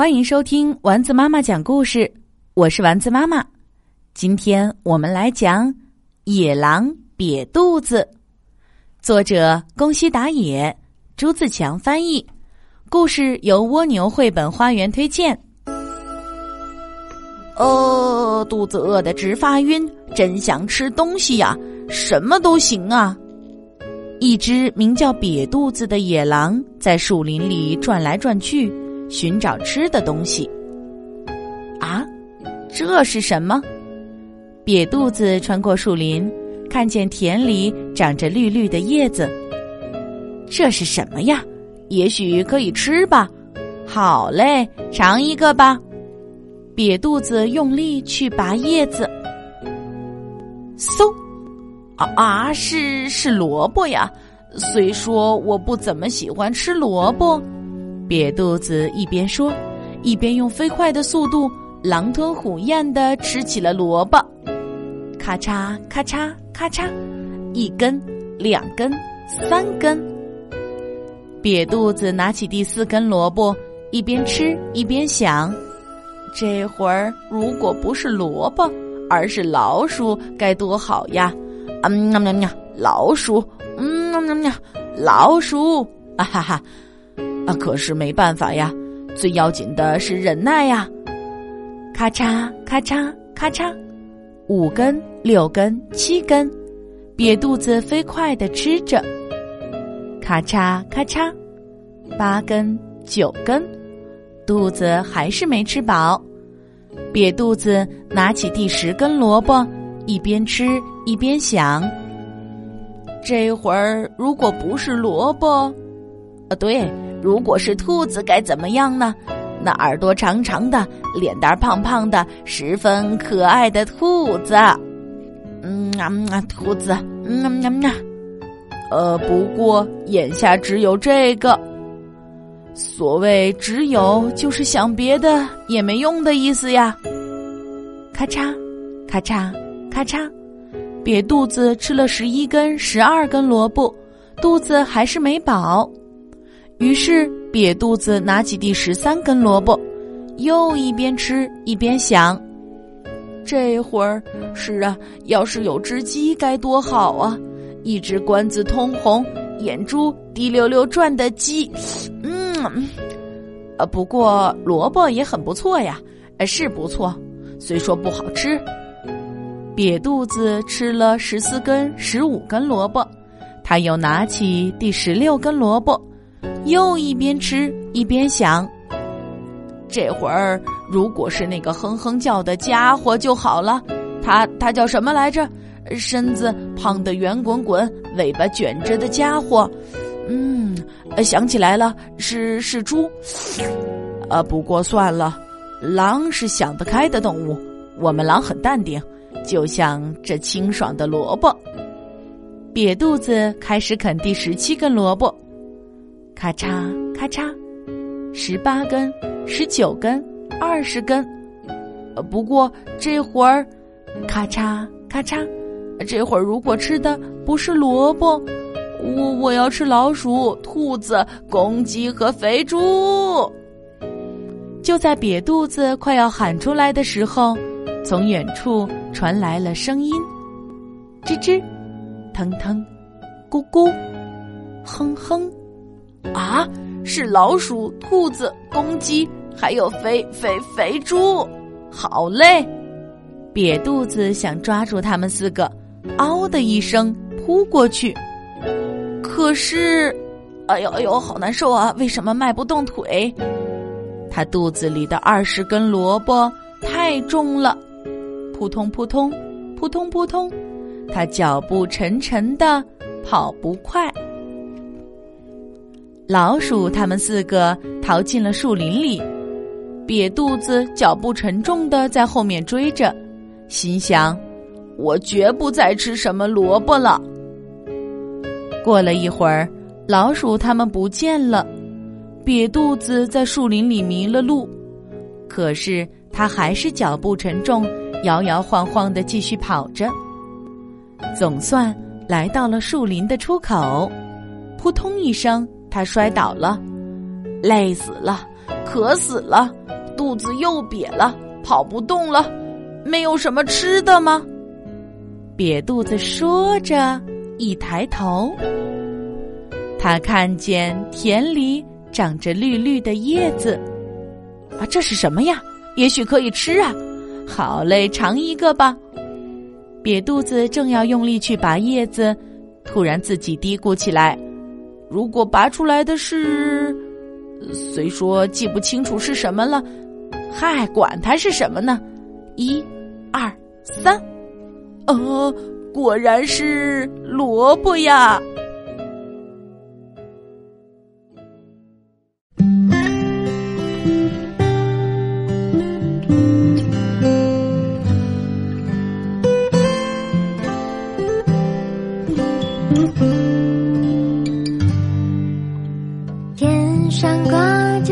欢迎收听丸子妈妈讲故事，我是丸子妈妈。今天我们来讲《野狼瘪肚子》，作者宫西达也，朱自强翻译，故事由蜗牛绘本花园推荐。哦，肚子饿得直发晕，真想吃东西呀！什么都行啊！一只名叫瘪肚子的野狼在树林里转来转去，寻找吃的东西。啊，这是什么？瘪肚子穿过树林，看见田里长着绿绿的叶子。这是什么呀？也许可以吃吧。好嘞，尝一个吧。瘪肚子用力去拔叶子，嗖。啊，是是萝卜呀！虽说我不怎么喜欢吃萝卜，瘪肚子一边说，一边用飞快的速度狼吞虎咽的吃起了萝卜。咔嚓咔嚓咔嚓，一根、两根、三根。瘪肚子拿起第四根萝卜，一边吃一边想：这会儿如果不是萝卜，而是老鼠，该多好呀！嗯，喵喵喵，老鼠，嗯，喵喵喵，老鼠，啊哈哈，啊，可是没办法呀，最要紧的是忍耐呀。咔嚓咔嚓咔嚓，五根、六根、七根，瘪肚子飞快的吃着。咔嚓咔嚓，八根、九根，肚子还是没吃饱。瘪肚子拿起第十根萝卜。一边吃一边想：这会儿如果不是萝卜，啊，对，如果是兔子该怎么样呢？那耳朵长长的，脸蛋胖胖的，十分可爱的兔子。嗯啊，兔子，嗯啊啊，呃，不过眼下只有这个。所谓只有，就是想别的也没用的意思呀。咔嚓，咔嚓。咔嚓，瘪肚子吃了十一根、十二根萝卜，肚子还是没饱。于是瘪肚子拿起第十三根萝卜，又一边吃一边想：这会儿是啊，要是有只鸡该多好啊！一只冠子通红、眼珠滴溜溜转的鸡，嗯，呃，不过萝卜也很不错呀，是不错，虽说不好吃。瘪肚子吃了十四根、十五根萝卜，他又拿起第十六根萝卜，又一边吃一边想：这会儿如果是那个哼哼叫的家伙就好了。他他叫什么来着？身子胖得圆滚滚，尾巴卷着的家伙。嗯，想起来了，是是猪。呃，不过算了，狼是想得开的动物，我们狼很淡定。就像这清爽的萝卜，瘪肚子开始啃第十七根萝卜，咔嚓咔嚓，十八根、十九根、二十根。不过这会儿，咔嚓咔嚓，这会儿如果吃的不是萝卜，我我要吃老鼠、兔子、公鸡和肥猪。就在瘪肚子快要喊出来的时候，从远处。传来了声音，吱吱，腾腾，咕咕，哼哼，啊，是老鼠、兔子、公鸡，还有肥肥肥猪。好嘞，瘪肚子想抓住他们四个，嗷的一声扑过去。可是，哎呦哎呦，好难受啊！为什么迈不动腿？他肚子里的二十根萝卜太重了。扑通扑通，扑通扑通，他脚步沉沉的，跑不快。老鼠他们四个逃进了树林里，瘪肚子脚步沉重的在后面追着，心想：我绝不再吃什么萝卜了。过了一会儿，老鼠他们不见了，瘪肚子在树林里迷了路，可是他还是脚步沉重。摇摇晃晃的继续跑着，总算来到了树林的出口。扑通一声，他摔倒了，累死了，渴死了，肚子又瘪了，跑不动了，没有什么吃的吗？瘪肚子说着，一抬头，他看见田里长着绿绿的叶子。啊，这是什么呀？也许可以吃啊！好嘞，尝一个吧。瘪肚子正要用力去拔叶子，突然自己嘀咕起来：“如果拔出来的是……虽说记不清楚是什么了，嗨，管它是什么呢？一、二、三，呃，果然是萝卜呀！”